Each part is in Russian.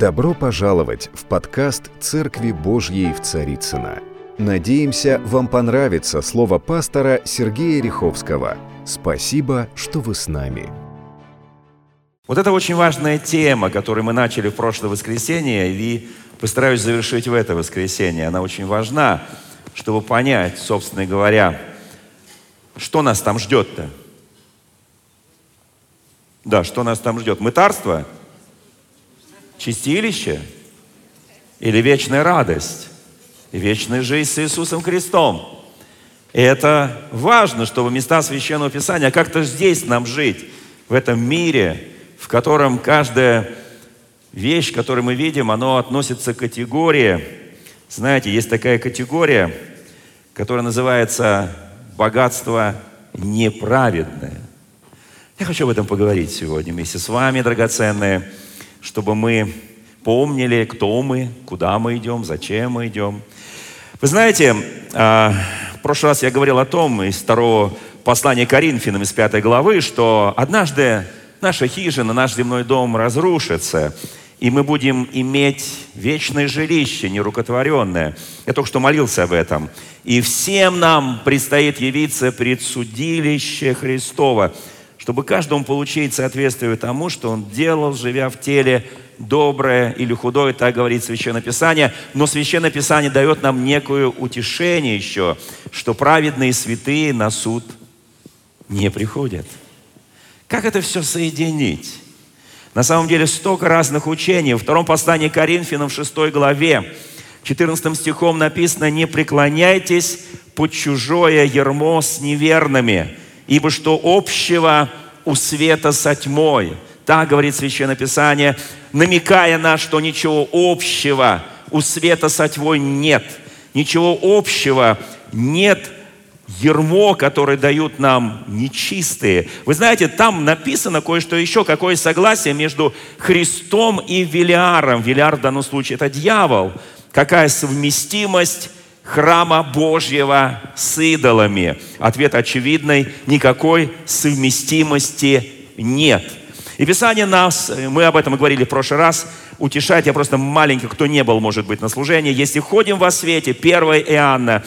Добро пожаловать в подкаст «Церкви Божьей в Царицыно». Надеемся, вам понравится слово пастора Сергея Риховского. Спасибо, что вы с нами. Вот это очень важная тема, которую мы начали в прошлое воскресенье, и постараюсь завершить в это воскресенье. Она очень важна, чтобы понять, собственно говоря, что нас там ждет-то. Да, что нас там ждет? Мытарство? Чистилище? Или вечная радость? И вечная жизнь с Иисусом Христом? И это важно, чтобы места Священного Писания, как-то здесь нам жить, в этом мире, в котором каждая вещь, которую мы видим, она относится к категории. Знаете, есть такая категория, которая называется богатство неправедное. Я хочу об этом поговорить сегодня вместе с вами, драгоценные, чтобы мы помнили, кто мы, куда мы идем, зачем мы идем. Вы знаете, а, в прошлый раз я говорил о том из второго послания Коринфянам из пятой главы, что однажды наша хижина, наш земной дом разрушится, и мы будем иметь вечное жилище, нерукотворенное. Я только что молился об этом. И всем нам предстоит явиться пред судилище Христова – чтобы каждому получить соответствие тому, что он делал, живя в теле, доброе или худое, так говорит Священное Писание. Но Священное Писание дает нам некое утешение еще, что праведные святые на суд не приходят. Как это все соединить? На самом деле столько разных учений. В втором послании Коринфянам, в 6 главе, 14 стихом написано, «Не преклоняйтесь под чужое ермо с неверными, Ибо что общего у света со тьмой? Так говорит Священное Писание, намекая на, что ничего общего у света со тьмой нет. Ничего общего нет ермо, которое дают нам нечистые. Вы знаете, там написано кое-что еще, какое согласие между Христом и Велиаром. Велиар в данном случае это дьявол. Какая совместимость храма Божьего с идолами? Ответ очевидный, никакой совместимости нет. И Писание нас, мы об этом и говорили в прошлый раз, утешает, я просто маленький, кто не был, может быть, на служении. Если ходим во свете, 1 Иоанна,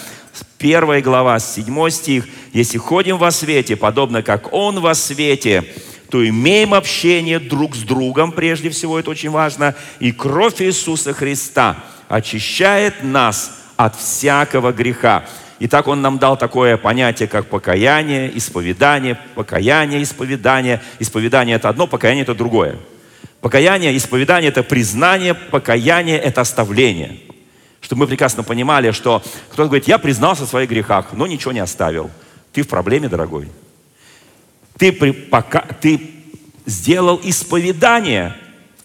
1 глава, 7 стих, если ходим во свете, подобно как Он во свете, то имеем общение друг с другом, прежде всего, это очень важно, и кровь Иисуса Христа очищает нас от всякого греха. И так Он нам дал такое понятие, как покаяние, исповедание, покаяние, исповедание. Исповедание – это одно, покаяние – это другое. Покаяние, исповедание – это признание, покаяние – это оставление. Чтобы мы прекрасно понимали, что кто-то говорит, я признался в своих грехах, но ничего не оставил. Ты в проблеме, дорогой. Ты, при, пока, ты сделал исповедание,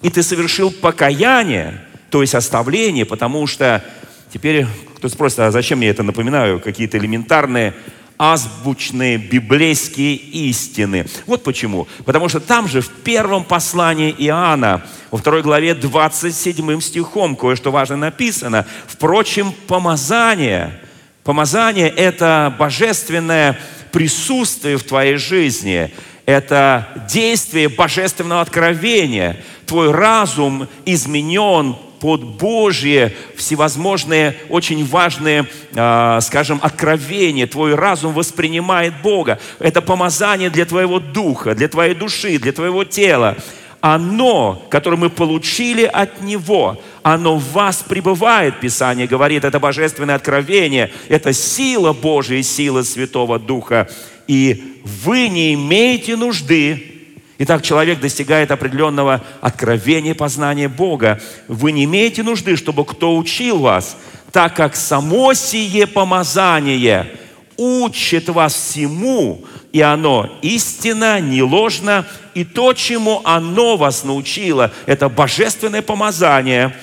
и ты совершил покаяние, то есть оставление, потому что Теперь кто спросит, а зачем я это напоминаю? Какие-то элементарные азбучные библейские истины. Вот почему. Потому что там же в первом послании Иоанна, во второй главе 27 стихом, кое-что важно написано. Впрочем, помазание, помазание – это божественное присутствие в твоей жизни, это действие божественного откровения. Твой разум изменен под Божье всевозможные очень важные, э, скажем, откровения. Твой разум воспринимает Бога. Это помазание для твоего духа, для твоей души, для твоего тела. Оно, которое мы получили от Него, оно в вас пребывает, Писание говорит, это божественное откровение, это сила Божия, сила Святого Духа. И вы не имеете нужды Итак, человек достигает определенного откровения познания Бога. Вы не имеете нужды, чтобы кто учил вас, так как само сие помазание учит вас всему, и оно истинно, не ложно, и то, чему оно вас научило, это божественное помазание,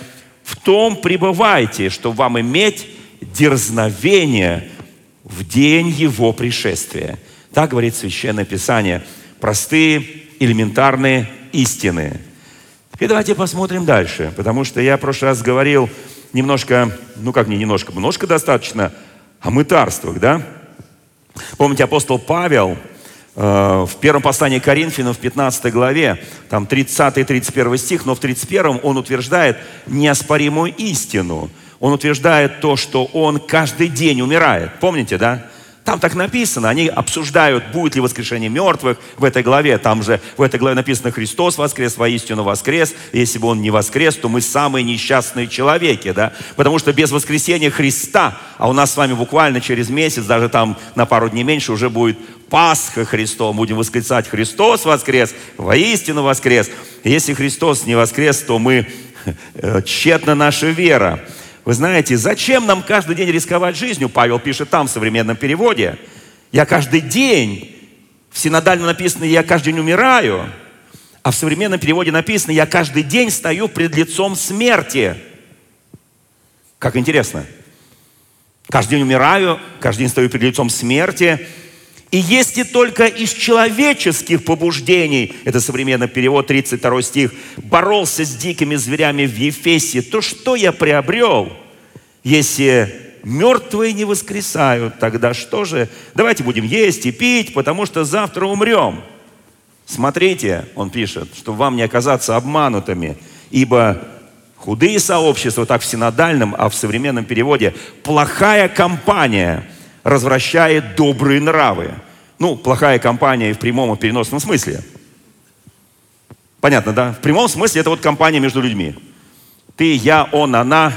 в том пребывайте, чтобы вам иметь дерзновение в день Его пришествия. Так говорит Священное Писание. Простые элементарные истины. И давайте посмотрим дальше, потому что я в прошлый раз говорил немножко, ну как не немножко, немножко достаточно о мытарствах, да? Помните, апостол Павел Э, в первом послании Коринфянам в 15 главе, там 30-31 стих, но в 31 он утверждает неоспоримую истину. Он утверждает то, что он каждый день умирает. Помните, да? Там так написано, они обсуждают, будет ли воскрешение мертвых в этой главе. Там же в этой главе написано «Христос воскрес, воистину воскрес». Если бы Он не воскрес, то мы самые несчастные человеки, да? Потому что без воскресения Христа, а у нас с вами буквально через месяц, даже там на пару дней меньше, уже будет Пасха Христова. Будем восклицать «Христос воскрес, воистину воскрес». Если Христос не воскрес, то мы э, тщетна наша вера. Вы знаете, зачем нам каждый день рисковать жизнью? Павел пишет там в современном переводе. Я каждый день, в синодально написано, я каждый день умираю. А в современном переводе написано, я каждый день стою пред лицом смерти. Как интересно. Каждый день умираю, каждый день стою пред лицом смерти. И если только из человеческих побуждений, это современный перевод, 32 стих, боролся с дикими зверями в Ефесе, то что я приобрел? Если мертвые не воскресают, тогда что же? Давайте будем есть и пить, потому что завтра умрем. Смотрите, он пишет, чтобы вам не оказаться обманутыми, ибо худые сообщества, так в синодальном, а в современном переводе, плохая компания – развращает добрые нравы. Ну, плохая компания в прямом и переносном смысле. Понятно, да? В прямом смысле это вот компания между людьми. Ты, я, он, она.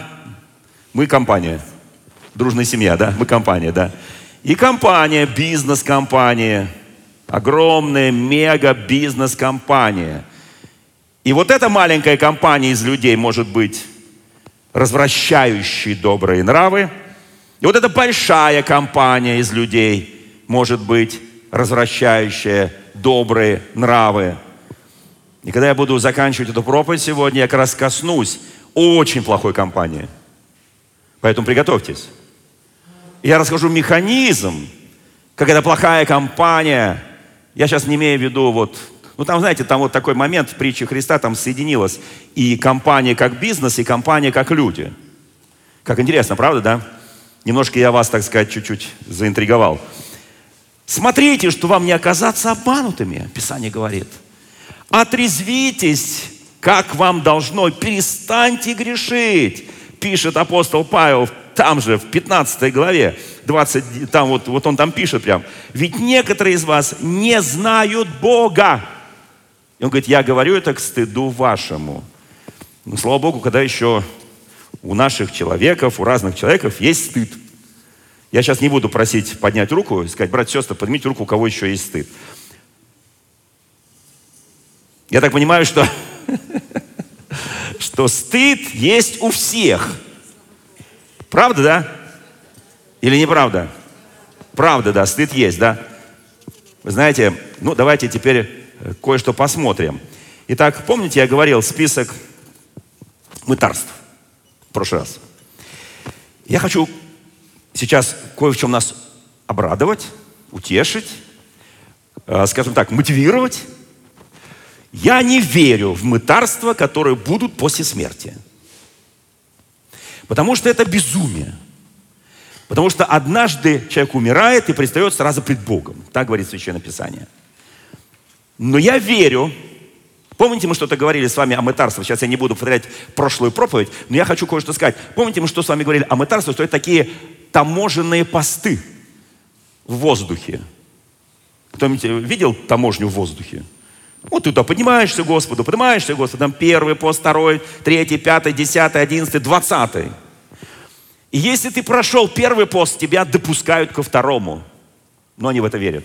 Мы компания. Дружная семья, да? Мы компания, да? И компания, бизнес-компания. Огромная мега-бизнес-компания. И вот эта маленькая компания из людей может быть развращающей добрые нравы – и вот эта большая компания из людей может быть развращающая добрые нравы. И когда я буду заканчивать эту проповедь сегодня, я как раз коснусь очень плохой компании. Поэтому приготовьтесь. Я расскажу механизм, как эта плохая компания, я сейчас не имею в виду вот, ну там, знаете, там вот такой момент в притче Христа, там соединилась и компания как бизнес, и компания как люди. Как интересно, правда, да? Немножко я вас, так сказать, чуть-чуть заинтриговал. Смотрите, что вам не оказаться обманутыми, Писание говорит. Отрезвитесь, как вам должно, перестаньте грешить, пишет апостол Павел там же, в 15 главе, 20, там вот, вот он там пишет прям. Ведь некоторые из вас не знают Бога. И он говорит, я говорю это к стыду вашему. Ну, слава Богу, когда еще у наших человеков, у разных человеков есть стыд. Я сейчас не буду просить поднять руку и сказать, брат, сестры, поднимите руку, у кого еще есть стыд. Я так понимаю, что, что стыд есть у всех. Правда, да? Или неправда? Правда, да, стыд есть, да? Вы знаете, ну давайте теперь э, кое-что посмотрим. Итак, помните, я говорил список мытарств в прошлый раз. Я хочу сейчас кое в чем нас обрадовать, утешить, э, скажем так, мотивировать. Я не верю в мытарства, которые будут после смерти. Потому что это безумие. Потому что однажды человек умирает и предстает сразу пред Богом. Так говорит Священное Писание. Но я верю, Помните, мы что-то говорили с вами о мытарстве? Сейчас я не буду повторять прошлую проповедь, но я хочу кое-что сказать. Помните, мы что с вами говорили о мытарстве? Что это такие таможенные посты в воздухе. Кто-нибудь видел таможню в воздухе? Вот ты туда поднимаешься Господу, поднимаешься Господу, там первый пост, второй, третий, пятый, десятый, одиннадцатый, двадцатый. И если ты прошел первый пост, тебя допускают ко второму. Но они в это верят.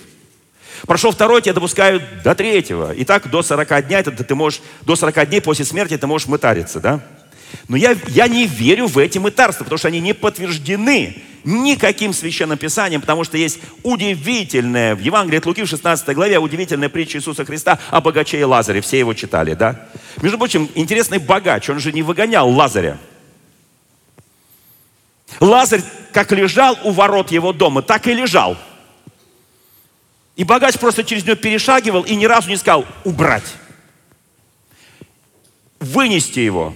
Прошел второй, тебя допускают до третьего. И так до 40 дней, это ты можешь, до 40 дней после смерти ты можешь мытариться, да? Но я, я не верю в эти мытарства, потому что они не подтверждены никаким священным писанием, потому что есть удивительная, в Евангелии от Луки в 16 главе, удивительная притча Иисуса Христа о богаче и Лазаре. Все его читали, да? Между прочим, интересный богач, он же не выгонял Лазаря. Лазарь как лежал у ворот его дома, так и лежал – и богач просто через нее перешагивал и ни разу не сказал «убрать». Вынести его.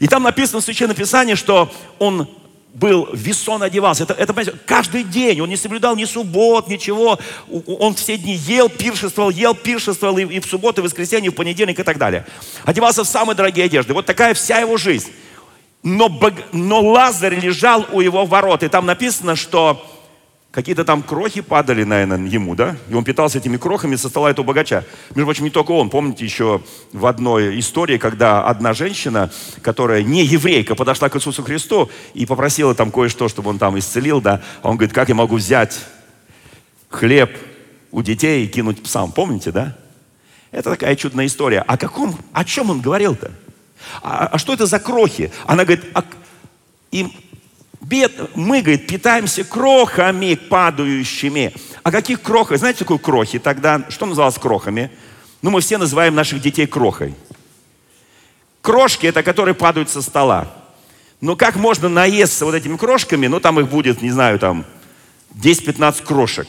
И там написано в Священном Писании, что он был, весон одевался. Это, это каждый день. Он не соблюдал ни суббот, ничего. Он все дни ел, пиршествовал, ел, пиршествовал и, и в субботу, и в воскресенье, и в понедельник и так далее. Одевался в самые дорогие одежды. Вот такая вся его жизнь. Но, но Лазарь лежал у его ворот. И там написано, что какие-то там крохи падали, наверное, ему, да? И он питался этими крохами со стола этого богача. Между прочим, не только он. Помните еще в одной истории, когда одна женщина, которая не еврейка, подошла к Иисусу Христу и попросила там кое-что, чтобы он там исцелил, да? А он говорит, как я могу взять хлеб у детей и кинуть псам? Помните, да? Это такая чудная история. О каком, о чем он говорил-то? А, а что это за крохи? Она говорит, а, им Бед, мы, говорит, питаемся крохами падающими. А каких крохах? Знаете, такое крохи тогда? Что называлось крохами? Ну, мы все называем наших детей крохой. Крошки – это которые падают со стола. Но как можно наесться вот этими крошками? Ну, там их будет, не знаю, там 10-15 крошек.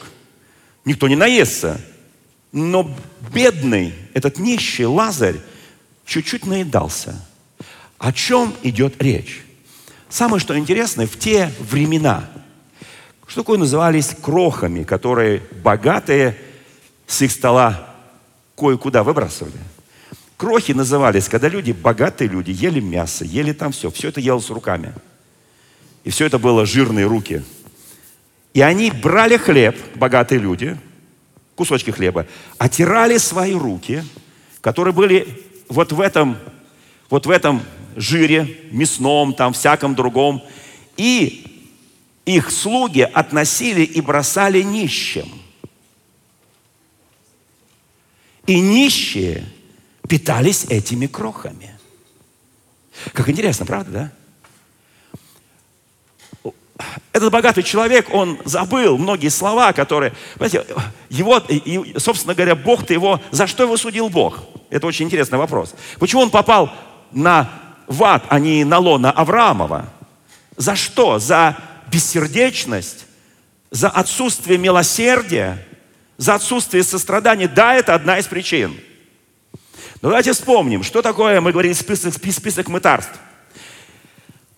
Никто не наестся. Но бедный, этот нищий Лазарь, чуть-чуть наедался. О чем идет речь? Самое, что интересное, в те времена, что такое назывались крохами, которые богатые с их стола кое-куда выбрасывали. Крохи назывались, когда люди, богатые люди, ели мясо, ели там все. Все это елось руками. И все это было жирные руки. И они брали хлеб, богатые люди, кусочки хлеба, отирали свои руки, которые были вот в этом, вот в этом жире, мясном, там, всяком другом. И их слуги относили и бросали нищим. И нищие питались этими крохами. Как интересно, правда, да? Этот богатый человек, он забыл многие слова, которые, понимаете, его, собственно говоря, Бог-то его, за что его судил Бог? Это очень интересный вопрос. Почему он попал на в ад, а не на лона Авраамова. За что? За бессердечность? За отсутствие милосердия? За отсутствие сострадания? Да, это одна из причин. Но давайте вспомним, что такое, мы говорили, список, список мытарств.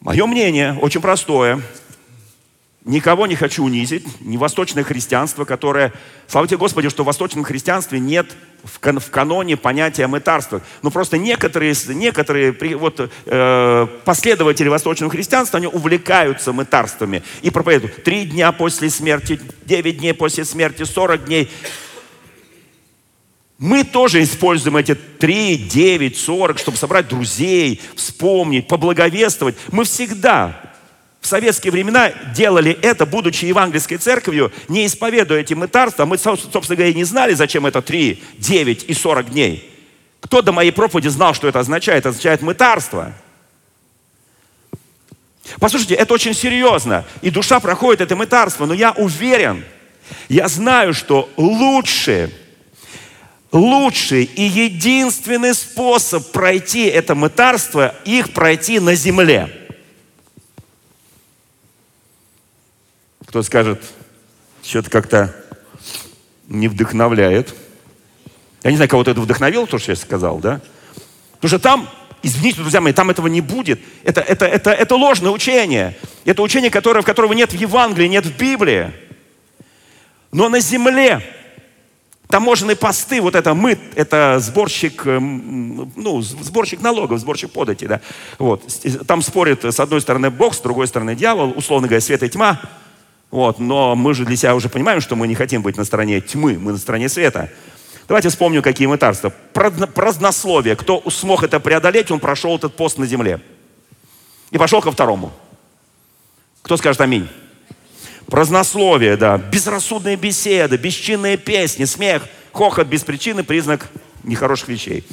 Мое мнение очень простое. Никого не хочу унизить, не восточное христианство, которое... Слава тебе, Господи, что в восточном христианстве нет в, кан, в каноне понятия мытарства. Ну, просто некоторые, некоторые вот, э, последователи восточного христианства, они увлекаются мытарствами и проповедуют. Три дня после смерти, девять дней после смерти, сорок дней. Мы тоже используем эти три, девять, сорок, чтобы собрать друзей, вспомнить, поблаговествовать. Мы всегда в советские времена делали это, будучи евангельской церковью, не исповедуя эти мытарства. Мы, собственно говоря, не знали, зачем это 3, 9 и 40 дней. Кто до моей проповеди знал, что это означает? Это означает мытарство. Послушайте, это очень серьезно. И душа проходит это мытарство. Но я уверен, я знаю, что лучше, лучший и единственный способ пройти это мытарство, их пройти на земле – Кто скажет, что-то как-то не вдохновляет. Я не знаю, кого-то это вдохновило, то, что я сказал, да? Потому что там, извините, друзья мои, там этого не будет. Это, это, это, это ложное учение. Это учение, которое, которого нет в Евангелии, нет в Библии. Но на земле таможенные посты, вот это мы, это сборщик, эм, ну, сборщик налогов, сборщик подати, да. Вот. Там спорит с одной стороны Бог, с другой стороны дьявол, условно говоря, свет и тьма. Вот, но мы же для себя уже понимаем, что мы не хотим быть на стороне тьмы, мы на стороне света. Давайте вспомню, какие мытарства. Празднословие. Кто смог это преодолеть, он прошел этот пост на земле. И пошел ко второму. Кто скажет аминь? Празднословие, да. Безрассудные беседы, бесчинные песни, смех, хохот без причины, признак нехороших вещей.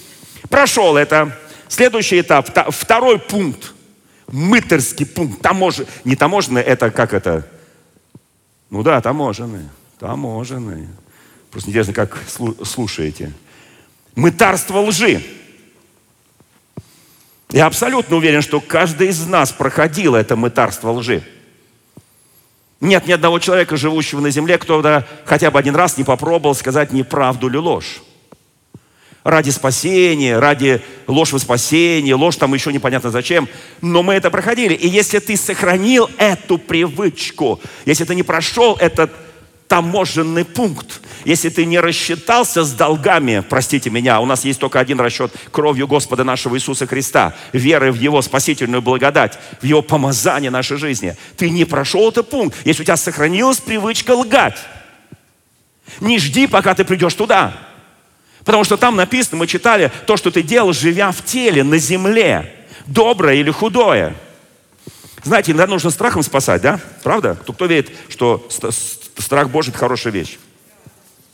Прошел это. Следующий этап, второй пункт. Мытарский пункт. Тамож... Не таможенный, это как это? Ну да, таможенные, таможенные. Просто интересно, как слушаете. Мытарство лжи. Я абсолютно уверен, что каждый из нас проходил это мытарство лжи. Нет ни одного человека, живущего на земле, кто хотя бы один раз не попробовал сказать неправду или ложь. Ради спасения, ради ложь во спасение, ложь там еще непонятно зачем. Но мы это проходили. И если ты сохранил эту привычку, если ты не прошел этот таможенный пункт, если ты не рассчитался с долгами, простите меня, у нас есть только один расчет кровью Господа нашего Иисуса Христа, верой в Его спасительную благодать, в Его помазание нашей жизни. Ты не прошел этот пункт, если у тебя сохранилась привычка лгать. Не жди, пока ты придешь туда. Потому что там написано, мы читали, то, что ты делал, живя в теле, на земле, доброе или худое. Знаете, иногда нужно страхом спасать, да? Правда? Кто, кто верит, что страх Божий – это хорошая вещь?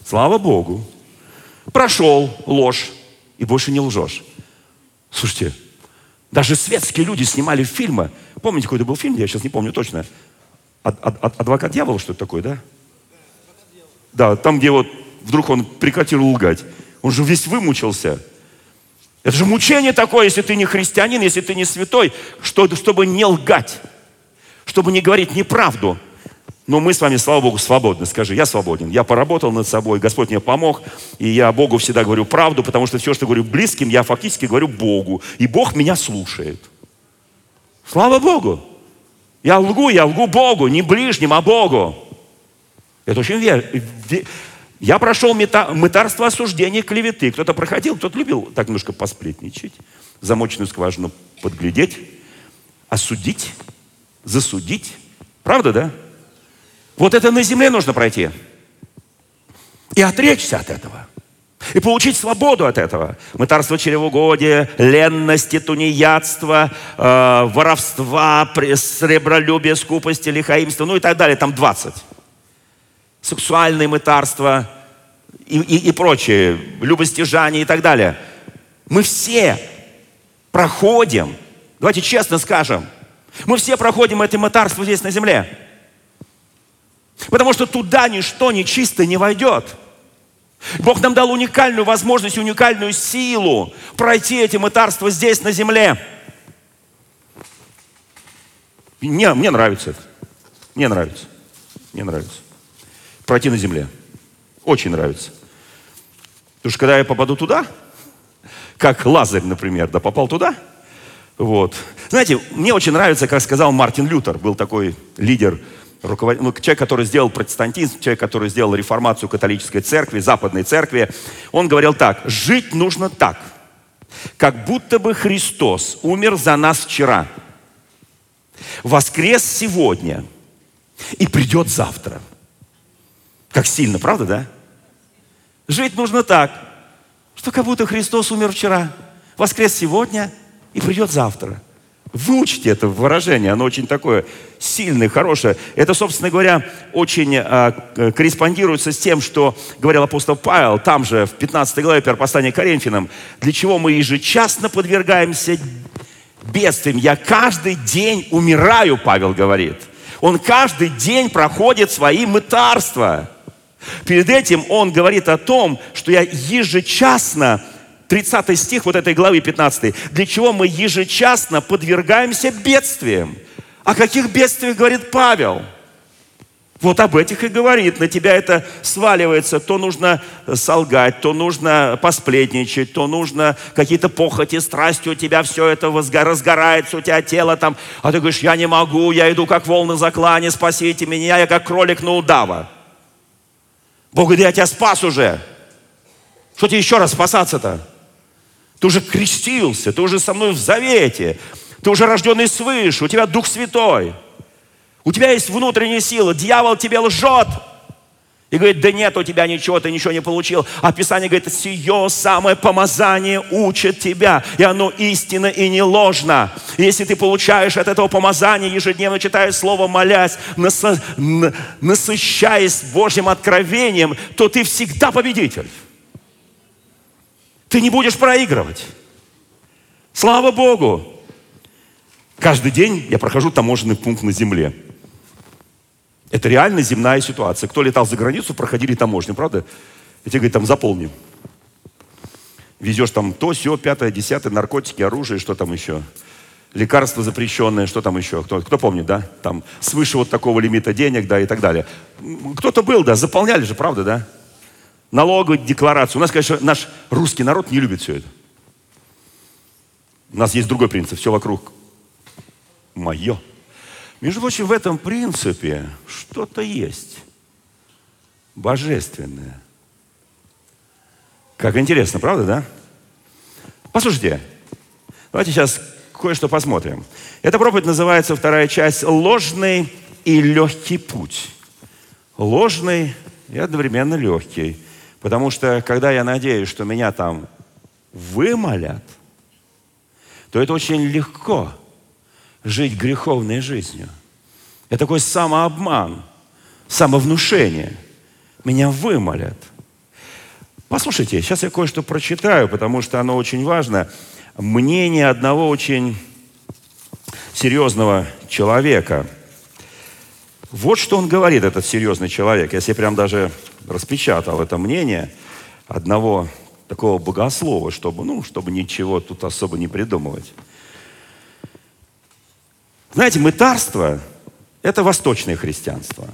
Слава Богу. Прошел ложь, и больше не лжешь. Слушайте, даже светские люди снимали фильмы. Помните, какой-то был фильм, я сейчас не помню точно. Адвокат дьявола, что это такое, да? Да, там, где вот вдруг он прекратил лгать. Он же весь вымучился. Это же мучение такое, если ты не христианин, если ты не святой, что, чтобы не лгать, чтобы не говорить неправду. Но мы с вами, слава Богу, свободны. Скажи, я свободен. Я поработал над собой, Господь мне помог, и я Богу всегда говорю правду, потому что все, что говорю близким, я фактически говорю Богу. И Бог меня слушает. Слава Богу! Я лгу, я лгу Богу, не ближним, а Богу. Это очень верно. Я прошел мытарство осуждения, клеветы. Кто-то проходил, кто-то любил так немножко посплетничать, замочную скважину подглядеть, осудить, засудить. Правда, да? Вот это на земле нужно пройти. И отречься от этого. И получить свободу от этого. Мытарство чревоугодия, ленности, тунеядства, э, воровства, сребролюбия, скупости, лихаимства, ну и так далее. Там 20 сексуальное мытарство и, и, и прочее, любостяжание и так далее. Мы все проходим, давайте честно скажем, мы все проходим это мытарство здесь на земле. Потому что туда ничто нечисто не войдет. Бог нам дал уникальную возможность, уникальную силу пройти эти мытарства здесь, на земле. Мне, мне нравится это. Мне нравится. Мне нравится пройти на земле. Очень нравится. Потому что когда я попаду туда, как Лазарь, например, да попал туда, вот. Знаете, мне очень нравится, как сказал Мартин Лютер, был такой лидер, руковод... ну, человек, который сделал протестантизм, человек, который сделал реформацию католической церкви, западной церкви. Он говорил так, жить нужно так, как будто бы Христос умер за нас вчера, воскрес сегодня и придет завтра. Как сильно, правда, да? Жить нужно так, что как будто Христос умер вчера, воскрес сегодня и придет завтра. Выучите это выражение, оно очень такое сильное, хорошее. Это, собственно говоря, очень а, корреспондируется с тем, что говорил апостол Павел, там же, в 15 главе первопослания к Коринфянам, для чего мы ежечасно подвергаемся бедствиям. Я каждый день умираю, Павел говорит. Он каждый день проходит свои мытарства. Перед этим он говорит о том, что я ежечасно 30 стих вот этой главы 15. Для чего мы ежечасно подвергаемся бедствиям? О каких бедствиях говорит Павел? Вот об этих и говорит. На тебя это сваливается. То нужно солгать, то нужно посплетничать, то нужно какие-то похоти, страсти. У тебя все это разгорается, у тебя тело там. А ты говоришь, я не могу, я иду как волны заклане, спасите меня, я как кролик на удава. Бог говорит, я тебя спас уже. Что тебе еще раз спасаться-то? Ты уже крестился, ты уже со мной в завете, ты уже рожденный свыше, у тебя Дух Святой. У тебя есть внутренняя сила, дьявол тебе лжет. И говорит, да нет у тебя ничего, ты ничего не получил. А Писание говорит, сие самое помазание учит тебя. И оно истинно и не ложно. И если ты получаешь от этого помазания, ежедневно читая Слово, молясь, насыщаясь Божьим откровением, то ты всегда победитель. Ты не будешь проигрывать. Слава Богу! Каждый день я прохожу таможенный пункт на земле. Это реально земная ситуация. Кто летал за границу, проходили таможню, правда? И тебе говорят, там заполни. Везешь там то, все, пятое, десятое, наркотики, оружие, что там еще. Лекарства запрещенные, что там еще? Кто, кто помнит, да? Там свыше вот такого лимита денег, да, и так далее. Кто-то был, да, заполняли же, правда, да? налоговую декларацию. У нас, конечно, наш русский народ не любит все это. У нас есть другой принцип. Все вокруг мое. Между прочим, в этом принципе что-то есть божественное. Как интересно, правда, да? Послушайте, давайте сейчас кое-что посмотрим. Эта проповедь называется, вторая часть, «Ложный и легкий путь». Ложный и одновременно легкий. Потому что, когда я надеюсь, что меня там вымолят, то это очень легко жить греховной жизнью. Это такой самообман, самовнушение. Меня вымолят. Послушайте, сейчас я кое-что прочитаю, потому что оно очень важно. Мнение одного очень серьезного человека. Вот что он говорит, этот серьезный человек. Я себе прям даже распечатал это мнение одного такого богослова, чтобы, ну, чтобы ничего тут особо не придумывать. Знаете, мытарство – это восточное христианство.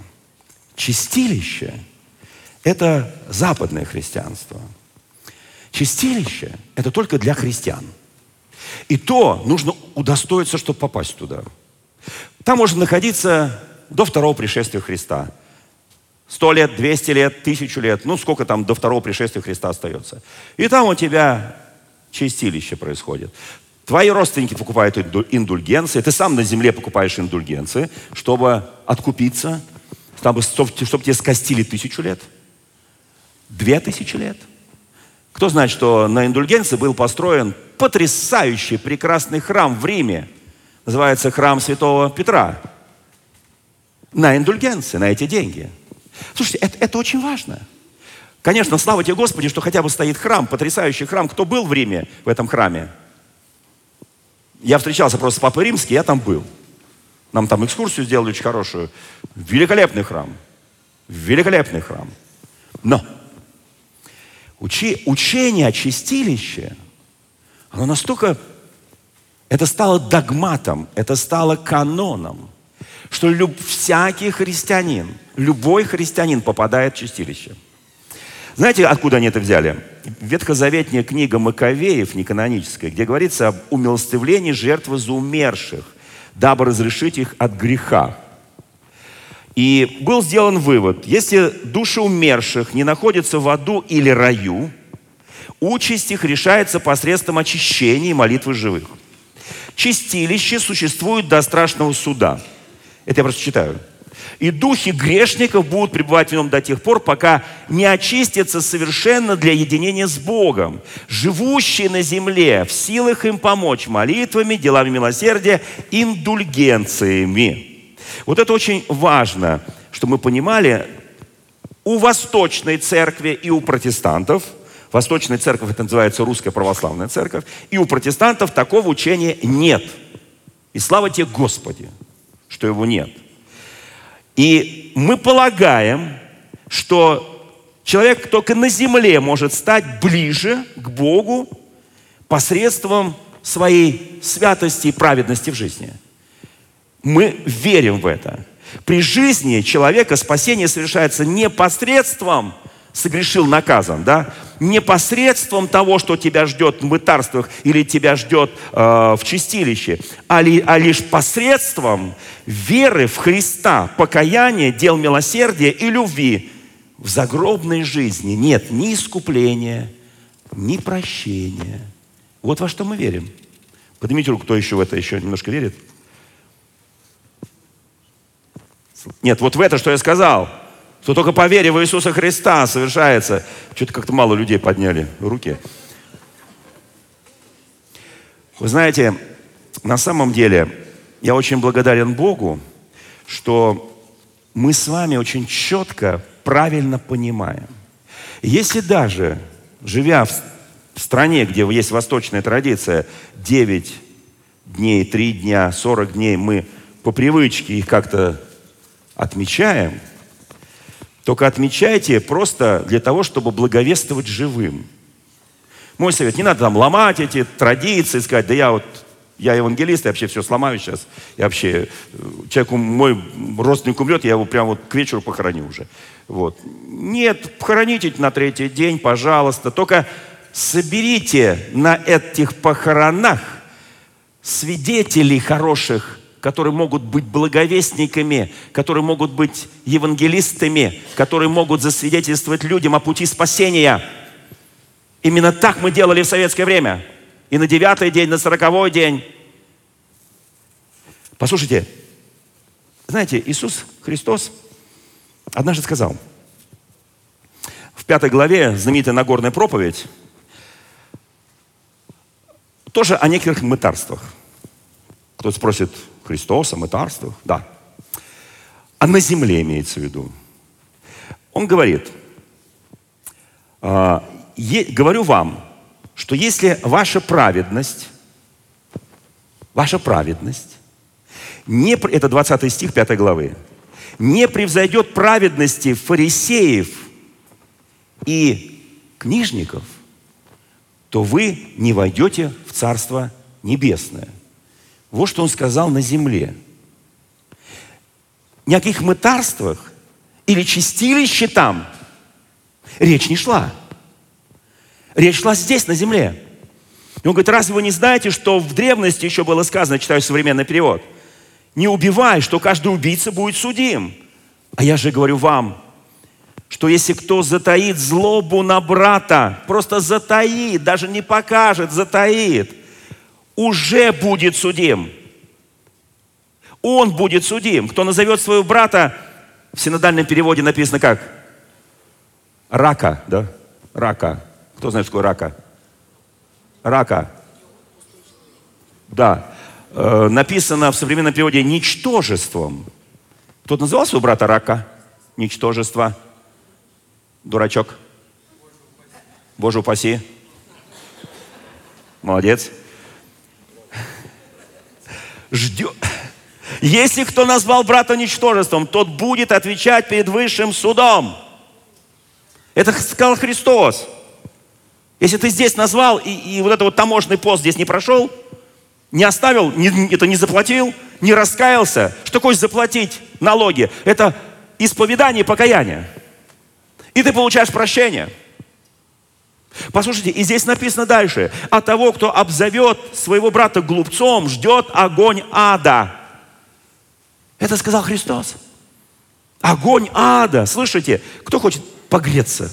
Чистилище – это западное христианство. Чистилище – это только для христиан. И то нужно удостоиться, чтобы попасть туда. Там можно находиться до второго пришествия Христа. Сто лет, двести лет, тысячу лет. Ну, сколько там до второго пришествия Христа остается. И там у тебя чистилище происходит. Твои родственники покупают индульгенции, ты сам на земле покупаешь индульгенции, чтобы откупиться, чтобы, чтобы тебе скостили тысячу лет, две тысячи лет. Кто знает, что на индульгенции был построен потрясающий, прекрасный храм в Риме. Называется храм Святого Петра. На индульгенции, на эти деньги. Слушайте, это, это очень важно. Конечно, слава тебе, Господи, что хотя бы стоит храм, потрясающий храм. Кто был в Риме, в этом храме? Я встречался просто с Папой Римским, я там был. Нам там экскурсию сделали очень хорошую. Великолепный храм. Великолепный храм. Но учи, учение о чистилище, оно настолько, это стало догматом, это стало каноном, что люб, всякий христианин, любой христианин попадает в чистилище – знаете, откуда они это взяли? Ветхозаветная книга Маковеев, неканоническая, где говорится об умилостивлении жертвы за умерших, дабы разрешить их от греха. И был сделан вывод, если души умерших не находятся в аду или раю, участь их решается посредством очищения и молитвы живых. Чистилище существует до страшного суда. Это я просто читаю. И духи грешников будут пребывать в нем до тех пор, пока не очистятся совершенно для единения с Богом. Живущие на земле в силах им помочь молитвами, делами милосердия, индульгенциями. Вот это очень важно, что мы понимали, у Восточной Церкви и у протестантов, Восточная Церковь, это называется Русская Православная Церковь, и у протестантов такого учения нет. И слава тебе, Господи, что его нет – и мы полагаем, что человек только на земле может стать ближе к Богу посредством своей святости и праведности в жизни. Мы верим в это. При жизни человека спасение совершается не посредством согрешил, наказан, да? Не посредством того, что тебя ждет в мытарствах или тебя ждет э, в чистилище, а, ли, а лишь посредством веры в Христа, покаяния, дел милосердия и любви в загробной жизни нет ни искупления, ни прощения. Вот во что мы верим. Поднимите руку, кто еще в это еще немножко верит. Нет, вот в это, что я сказал – что только по вере в Иисуса Христа совершается. Что-то как-то мало людей подняли руки. Вы знаете, на самом деле я очень благодарен Богу, что мы с вами очень четко, правильно понимаем. Если даже, живя в стране, где есть восточная традиция, 9 дней, 3 дня, 40 дней мы по привычке их как-то отмечаем – только отмечайте просто для того, чтобы благовествовать живым. Мой совет, не надо там ломать эти традиции, сказать, да я вот Я евангелист, я вообще все сломаю сейчас. Я вообще, э, человеку, мой родственник умрет, я его прямо вот к вечеру похороню уже. Вот. Нет, похороните на третий день, пожалуйста. Только соберите на этих похоронах свидетелей хороших, которые могут быть благовестниками, которые могут быть евангелистами, которые могут засвидетельствовать людям о пути спасения. Именно так мы делали в советское время – и на девятый день, на сороковой день. Послушайте, знаете, Иисус Христос однажды сказал, в пятой главе, знаменитая Нагорная проповедь, тоже о некоторых мытарствах. Кто-то спросит, Христос о мытарствах? Да. А на земле имеется в виду. Он говорит, «А, говорю вам, что если ваша праведность, ваша праведность, не, это 20 стих 5 главы, не превзойдет праведности фарисеев и книжников, то вы не войдете в Царство Небесное. Вот что он сказал на земле. Ни о каких мытарствах или чистилище там речь не шла. Речь шла здесь, на земле. И он говорит, разве вы не знаете, что в древности еще было сказано, читаю современный перевод, не убивай, что каждый убийца будет судим. А я же говорю вам, что если кто затаит злобу на брата, просто затаит, даже не покажет, затаит, уже будет судим. Он будет судим. Кто назовет своего брата, в синодальном переводе написано как? Рака, да? Рака. Кто знает, что такое рака? Рака. Да. Э, написано в современном переводе ничтожеством. Кто-то называл своего брата рака? Ничтожество. Дурачок. Боже упаси. Молодец. Ждет. Если кто назвал брата ничтожеством, тот будет отвечать перед высшим судом. Это сказал Христос. Если ты здесь назвал, и, и вот это вот таможенный пост здесь не прошел, не оставил, не, это не заплатил, не раскаялся, что такое заплатить налоги? Это исповедание покаяние. И ты получаешь прощение. Послушайте, и здесь написано дальше. А того, кто обзовет своего брата глупцом, ждет огонь ада. Это сказал Христос. Огонь ада. Слышите? Кто хочет погреться?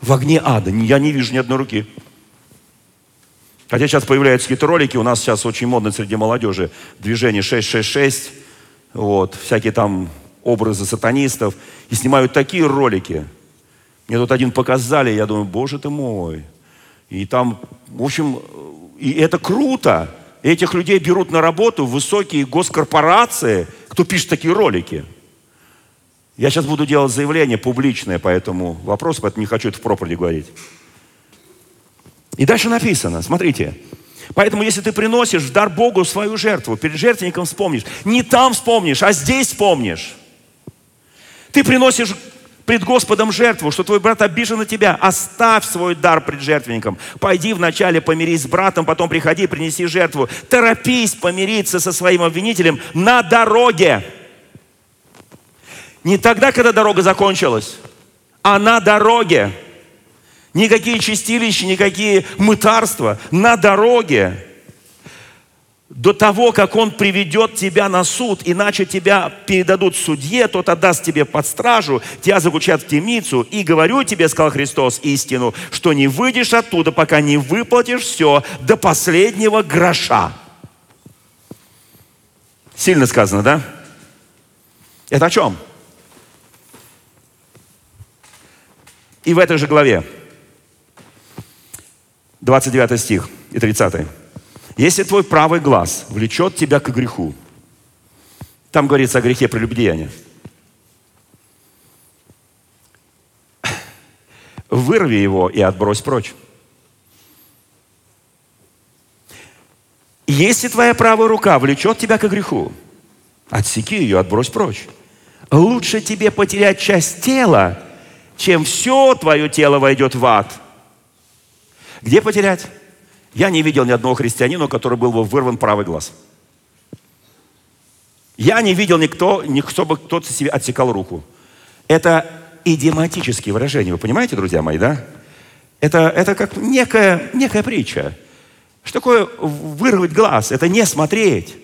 в огне ада. Я не вижу ни одной руки. Хотя сейчас появляются какие-то ролики, у нас сейчас очень модно среди молодежи движение 666, вот, всякие там образы сатанистов, и снимают такие ролики. Мне тут один показали, я думаю, боже ты мой. И там, в общем, и это круто. Этих людей берут на работу высокие госкорпорации, кто пишет такие ролики – я сейчас буду делать заявление публичное по этому вопросу, поэтому не хочу это в проповеди говорить. И дальше написано, смотрите. Поэтому, если ты приносишь в дар Богу свою жертву, перед жертвенником вспомнишь. Не там вспомнишь, а здесь вспомнишь. Ты приносишь пред Господом жертву, что твой брат обижен на тебя, оставь свой дар пред жертвенником. Пойди вначале помирись с братом, потом приходи, принеси жертву. Торопись помириться со своим обвинителем на дороге. Не тогда, когда дорога закончилась, а на дороге. Никакие чистилища, никакие мытарства. На дороге. До того, как он приведет тебя на суд, иначе тебя передадут судье, тот отдаст тебе под стражу, тебя заключат в темницу. И говорю тебе, сказал Христос, истину, что не выйдешь оттуда, пока не выплатишь все до последнего гроша. Сильно сказано, да? Это о чем? И в этой же главе, 29 стих и 30. Если твой правый глаз влечет тебя к греху, там говорится о грехе прелюбдеяния. Вырви его и отбрось прочь. Если твоя правая рука влечет тебя к греху, отсеки ее, отбрось прочь. Лучше тебе потерять часть тела, чем все твое тело войдет в ад. Где потерять? Я не видел ни одного христианина, который был бы вырван правый глаз. Я не видел никто, никто бы кто-то себе отсекал руку. Это идиоматические выражения, вы понимаете, друзья мои, да? Это, это как некая, некая притча. Что такое вырвать глаз? Это не смотреть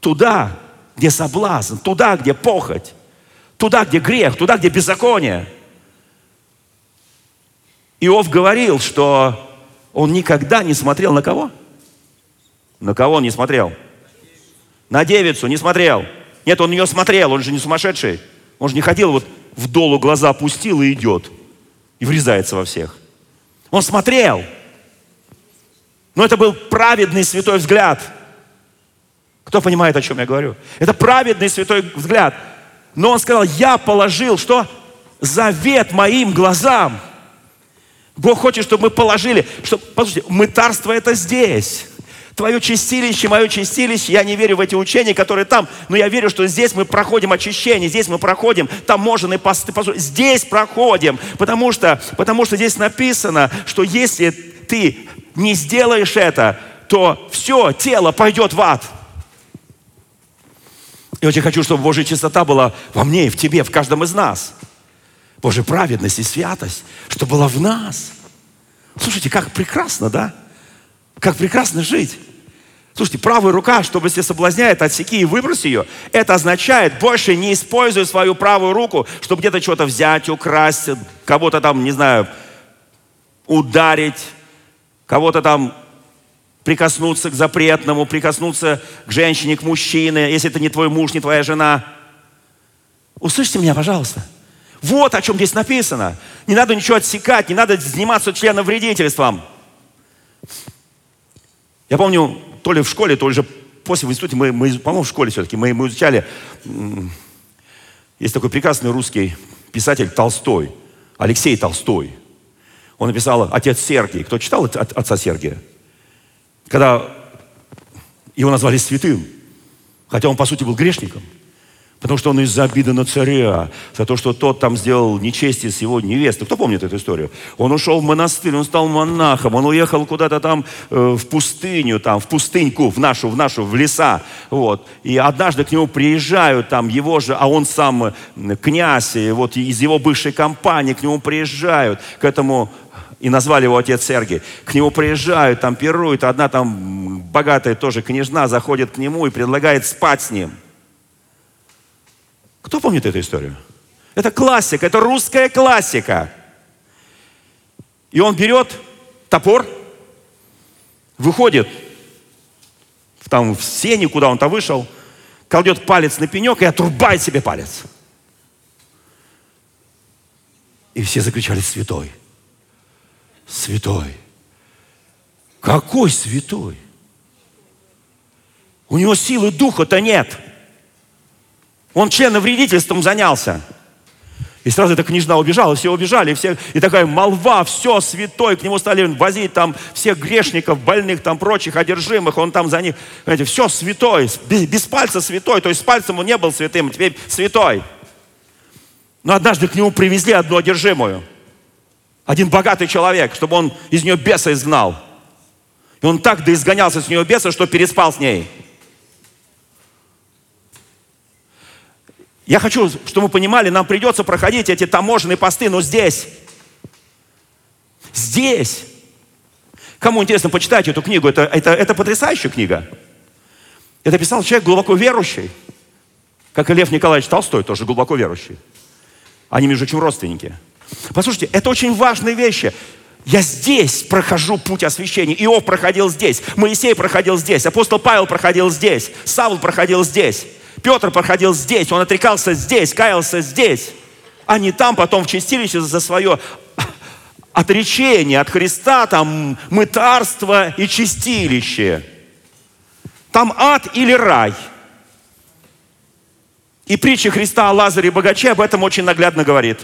туда, где соблазн, туда, где похоть, туда, где грех, туда, где беззаконие. Иов говорил, что он никогда не смотрел на кого? На кого он не смотрел? На девицу не смотрел. Нет, он на нее смотрел, он же не сумасшедший. Он же не ходил вот в долу глаза опустил и идет. И врезается во всех. Он смотрел. Но это был праведный святой взгляд. Кто понимает, о чем я говорю? Это праведный святой взгляд. Но он сказал, я положил что? Завет моим глазам. Бог хочет, чтобы мы положили, чтобы, послушайте, мытарство это здесь. Твое чистилище, мое чистилище, я не верю в эти учения, которые там, но я верю, что здесь мы проходим очищение, здесь мы проходим таможенные посты, здесь проходим, потому что, потому что здесь написано, что если ты не сделаешь это, то все, тело пойдет в ад. И очень хочу, чтобы Божья чистота была во мне в тебе, в каждом из нас. Божья праведность и святость, что была в нас. Слушайте, как прекрасно, да? Как прекрасно жить. Слушайте, правая рука, чтобы если соблазняет, отсеки и выбрось ее. Это означает, больше не используй свою правую руку, чтобы где-то что-то взять, украсть, кого-то там, не знаю, ударить, кого-то там прикоснуться к запретному, прикоснуться к женщине, к мужчине, если это не твой муж, не твоя жена. Услышьте меня, пожалуйста. Вот о чем здесь написано. Не надо ничего отсекать, не надо заниматься членом вредительством. Я помню, то ли в школе, то ли же после в институте, мы, мы по-моему, в школе все-таки, мы, мы изучали, есть такой прекрасный русский писатель Толстой, Алексей Толстой. Он написал «Отец Сергий». Кто читал «Отца Сергия»? Когда его назвали святым, хотя он, по сути, был грешником – Потому что он из-за обиды на царя, за то, что тот там сделал нечестие с его невестой. Кто помнит эту историю? Он ушел в монастырь, он стал монахом, он уехал куда-то там э, в пустыню, там, в пустыньку, в нашу, в нашу, в леса. Вот. И однажды к нему приезжают там его же, а он сам князь, и вот из его бывшей компании к нему приезжают, к этому и назвали его отец Сергий. К нему приезжают, там пируют, одна там богатая тоже княжна заходит к нему и предлагает спать с ним – кто помнит эту историю? Это классика, это русская классика. И он берет топор, выходит там в сене, куда он там вышел, кладет палец на пенек и отрубает себе палец. И все закричали «Святой! Святой!» Какой святой? У него силы духа-то нет – он членовредительством занялся. И сразу эта княжна убежала, все убежали, все, и такая молва, все, святой, к нему стали возить там всех грешников, больных, там прочих, одержимых, он там за них, знаете, все святой, без, без пальца святой, то есть с пальцем он не был святым, а теперь святой. Но однажды к нему привезли одну одержимую, один богатый человек, чтобы он из нее беса изгнал. И он так доизгонялся с нее беса, что переспал с ней. Я хочу, чтобы вы понимали, нам придется проходить эти таможенные посты, но здесь. Здесь. Кому интересно, почитайте эту книгу. Это, это, это потрясающая книга. Это писал человек глубоко верующий. Как и Лев Николаевич Толстой, тоже глубоко верующий. Они, между прочим, родственники. Послушайте, это очень важные вещи. Я здесь прохожу путь освящения. Иов проходил здесь. Моисей проходил здесь. Апостол Павел проходил здесь. Савл проходил здесь. Петр проходил здесь, он отрекался здесь, каялся здесь, а не там потом в чистилище за свое отречение от Христа, там мытарство и чистилище. Там ад или рай. И притча Христа о Лазаре и богаче об этом очень наглядно говорит.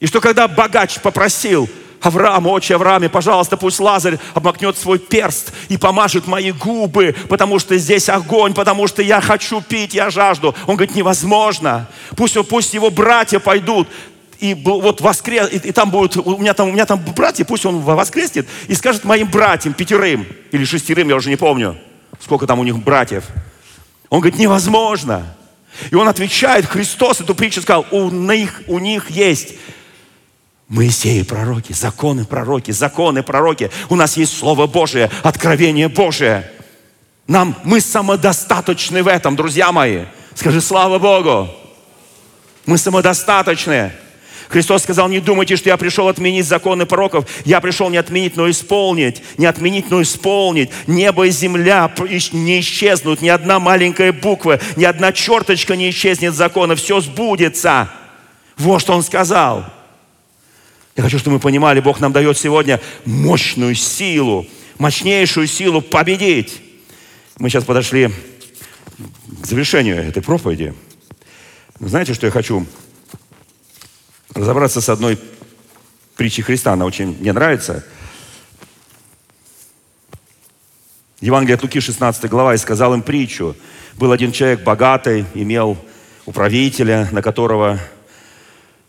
И что когда богач попросил – Авраам, отче Аврааме, пожалуйста, пусть Лазарь обмакнет свой перст и помажет мои губы, потому что здесь огонь, потому что я хочу пить, я жажду. Он говорит, невозможно. Пусть, пусть его братья пойдут. и вот воскрес, и, и там будет, у меня там, у меня там братья, пусть он воскреснет и скажет моим братьям, пятерым или шестерым, я уже не помню, сколько там у них братьев. Он говорит, невозможно. И он отвечает, Христос эту притчу сказал, у них, у них есть Моисеи пророки, законы пророки, законы пророки. У нас есть Слово Божие, откровение Божие. Нам, мы самодостаточны в этом, друзья мои. Скажи, слава Богу. Мы самодостаточны. Христос сказал, не думайте, что я пришел отменить законы пророков. Я пришел не отменить, но исполнить. Не отменить, но исполнить. Небо и земля не исчезнут. Ни одна маленькая буква, ни одна черточка не исчезнет закона. Все сбудется. Вот что Он сказал. Я хочу, чтобы мы понимали, Бог нам дает сегодня мощную силу, мощнейшую силу победить. Мы сейчас подошли к завершению этой проповеди. Знаете, что я хочу разобраться с одной притчей Христа. Она очень мне нравится. Евангелие от Луки, 16 глава, и сказал им притчу. Был один человек богатый, имел управителя, на которого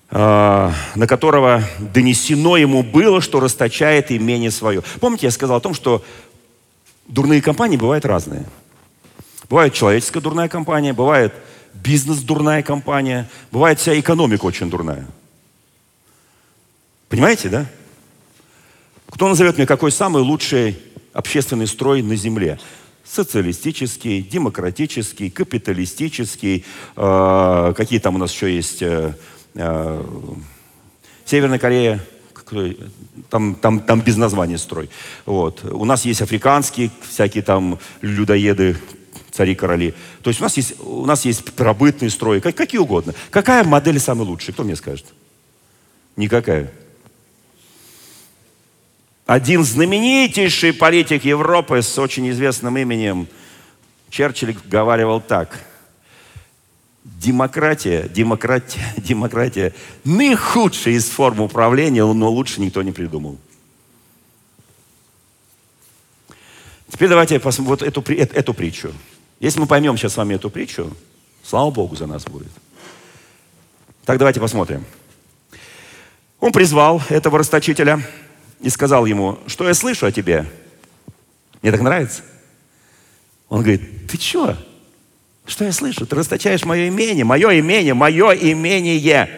на которого донесено ему было, что расточает имение свое. Помните, я сказал о том, что дурные компании бывают разные. Бывает человеческая дурная компания, бывает бизнес дурная компания, бывает вся экономика очень дурная. Понимаете, да? Кто назовет мне, какой самый лучший общественный строй на Земле? Социалистический, демократический, капиталистический, э, какие там у нас еще есть... Э, Э, Северная Корея, там, там, там без названия строй. Вот. У нас есть африканские, всякие там людоеды, цари-короли. То есть у нас есть, у нас есть пробытные строи, как, какие угодно. Какая модель самая лучшая? Кто мне скажет? Никакая. Один знаменитейший политик Европы с очень известным именем Черчилль говаривал так – Демократия, демократия, демократия наихудшая из форм управления, но лучше никто не придумал. Теперь давайте посмотрим вот эту, эту, эту притчу. Если мы поймем сейчас с вами эту притчу, слава Богу за нас будет. Так давайте посмотрим. Он призвал этого расточителя и сказал ему, что я слышу о тебе. Мне так нравится. Он говорит, ты что? Что я слышу? Ты расточаешь мое имение, мое имение, мое имение.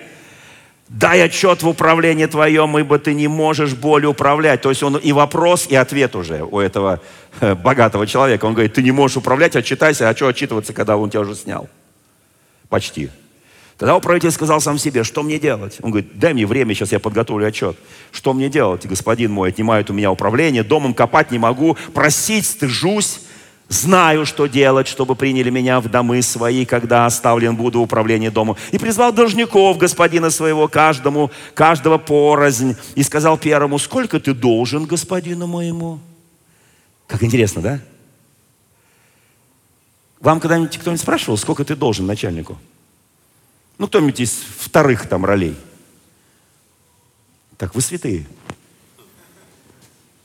Дай отчет в управлении твоем, ибо ты не можешь более управлять. То есть он и вопрос, и ответ уже у этого э, богатого человека. Он говорит, ты не можешь управлять, отчитайся, а что отчитываться, когда он тебя уже снял? Почти. Тогда управитель сказал сам себе, что мне делать? Он говорит, дай мне время, сейчас я подготовлю отчет. Что мне делать? Господин мой, отнимают у меня управление, домом копать не могу, просить стыжусь, Знаю, что делать, чтобы приняли меня в домы свои, когда оставлен буду управление домом. И призвал должников господина своего, каждому, каждого порознь. И сказал первому, сколько ты должен господину моему? Как интересно, да? Вам когда-нибудь кто-нибудь спрашивал, сколько ты должен начальнику? Ну, кто-нибудь из вторых там ролей. Так вы святые.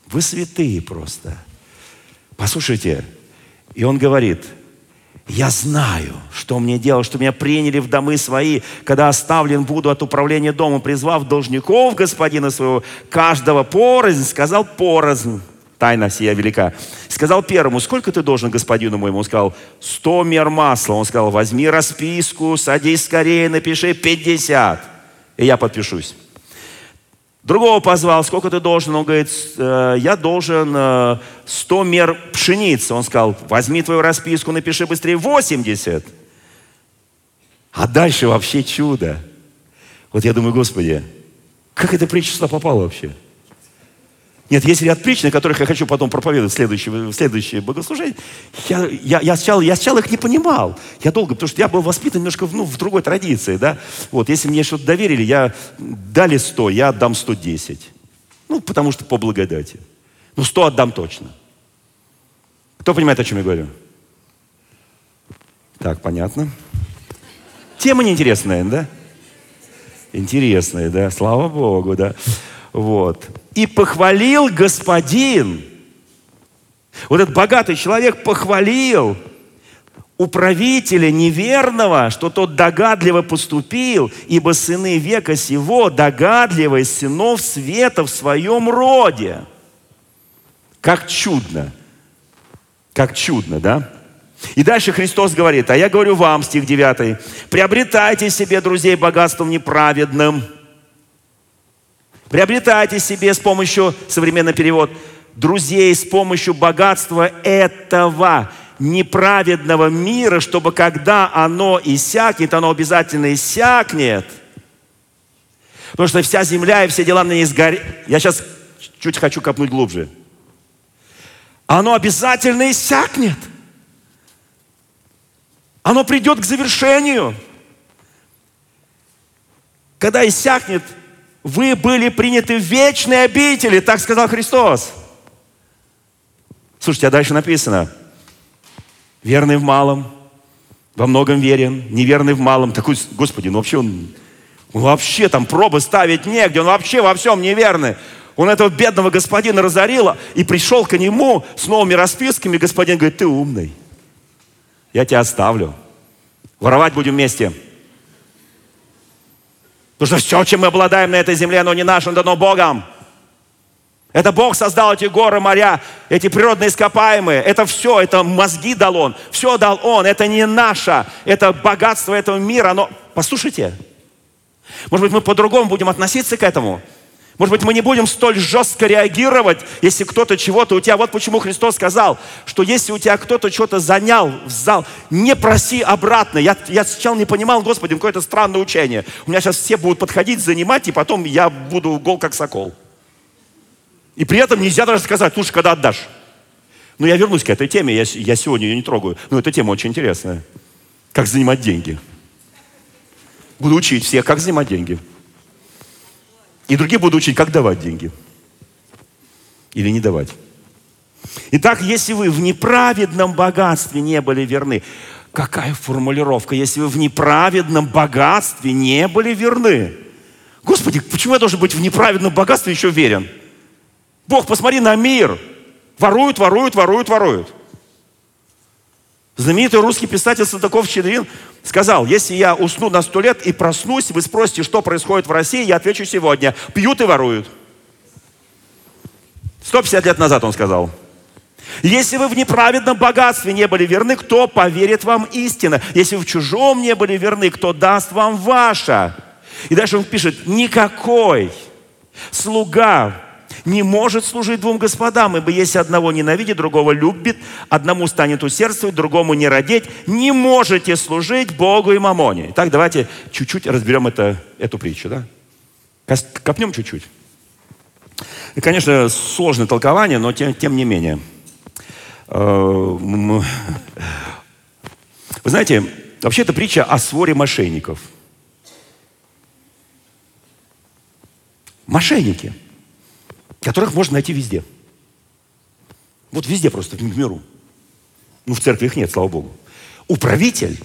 Вы святые просто. Послушайте, и он говорит, я знаю, что мне делать, что меня приняли в домы свои, когда оставлен буду от управления домом, призвав должников господина своего, каждого порознь, сказал порознь. Тайна сия велика. Сказал первому, сколько ты должен господину моему? Он сказал, сто мер масла. Он сказал, возьми расписку, садись скорее, напиши пятьдесят. И я подпишусь. Другого позвал, сколько ты должен? Он говорит, «Э, я должен 100 э, мер пшеницы. Он сказал, возьми твою расписку, напиши быстрее 80. А дальше вообще чудо. Вот я думаю, Господи, как эта притча сюда попала вообще? Нет, есть ряд притч, на которых я хочу потом проповедовать в следующее, в следующее богослужение. Я, я, я, сначала, я сначала их не понимал. Я долго, потому что я был воспитан немножко ну, в другой традиции. Да? Вот, если мне что-то доверили, я дали 100, я отдам 110. Ну, потому что по благодати. Ну, 100 отдам точно. Кто понимает, о чем я говорю? Так, понятно. Тема неинтересная, да? Интересная, да? Слава Богу, да? Вот. И похвалил господин. Вот этот богатый человек похвалил. управителя неверного, что тот догадливо поступил, ибо сыны века сего догадливые сынов света в своем роде. Как чудно! Как чудно, да? И дальше Христос говорит, а я говорю вам, стих 9, приобретайте себе друзей богатством неправедным. Приобретайте себе с помощью, современный перевод, друзей с помощью богатства этого неправедного мира, чтобы когда оно иссякнет, оно обязательно иссякнет. Потому что вся земля и все дела на ней сгорят. Я сейчас чуть хочу копнуть глубже. Оно обязательно иссякнет. Оно придет к завершению. Когда иссякнет, вы были приняты в вечные обители, так сказал Христос. Слушайте, а дальше написано, верный в малом, во многом верен, неверный в малом. Такой, Господи, ну вообще он, он вообще там пробы ставить негде, он вообще во всем неверный. Он этого бедного господина разорил и пришел к нему с новыми расписками. Господин говорит, ты умный я тебя оставлю. Воровать будем вместе. Потому что все, чем мы обладаем на этой земле, оно не наше, оно дано Богом. Это Бог создал эти горы, моря, эти природные ископаемые. Это все, это мозги дал Он. Все дал Он. Это не наше. Это богатство этого мира. Но послушайте, может быть, мы по-другому будем относиться к этому. Может быть, мы не будем столь жестко реагировать, если кто-то чего-то у тебя... Вот почему Христос сказал, что если у тебя кто-то что-то занял в зал, не проси обратно. Я, я сначала не понимал, Господи, какое-то странное учение. У меня сейчас все будут подходить, занимать, и потом я буду гол как сокол. И при этом нельзя даже сказать, слушай, когда отдашь. Но я вернусь к этой теме, я, я сегодня ее не трогаю. Но эта тема очень интересная. Как занимать деньги. Буду учить всех, как занимать деньги. И другие будут учить, как давать деньги. Или не давать. Итак, если вы в неправедном богатстве не были верны, какая формулировка, если вы в неправедном богатстве не были верны? Господи, почему я должен быть в неправедном богатстве еще верен? Бог, посмотри на мир. Воруют, воруют, воруют, воруют. Знаменитый русский писатель Салтыков-Щедрин сказал, если я усну на сто лет и проснусь, вы спросите, что происходит в России, я отвечу сегодня. Пьют и воруют. 150 лет назад он сказал. Если вы в неправедном богатстве не были верны, кто поверит вам истинно? Если вы в чужом не были верны, кто даст вам ваше? И дальше он пишет, никакой слуга не может служить двум господам, ибо если одного ненавидит, другого любит, одному станет усердствовать, другому не родить, не можете служить Богу и Мамоне. Итак, давайте чуть-чуть разберем это, эту притчу. Да? Копнем чуть-чуть. И, конечно, сложное толкование, но тем, тем не менее. Э, вы знаете, вообще это притча о своре мошенников. Мошенники – которых можно найти везде. Вот везде просто, в миру. Ну, в церкви их нет, слава Богу. Управитель,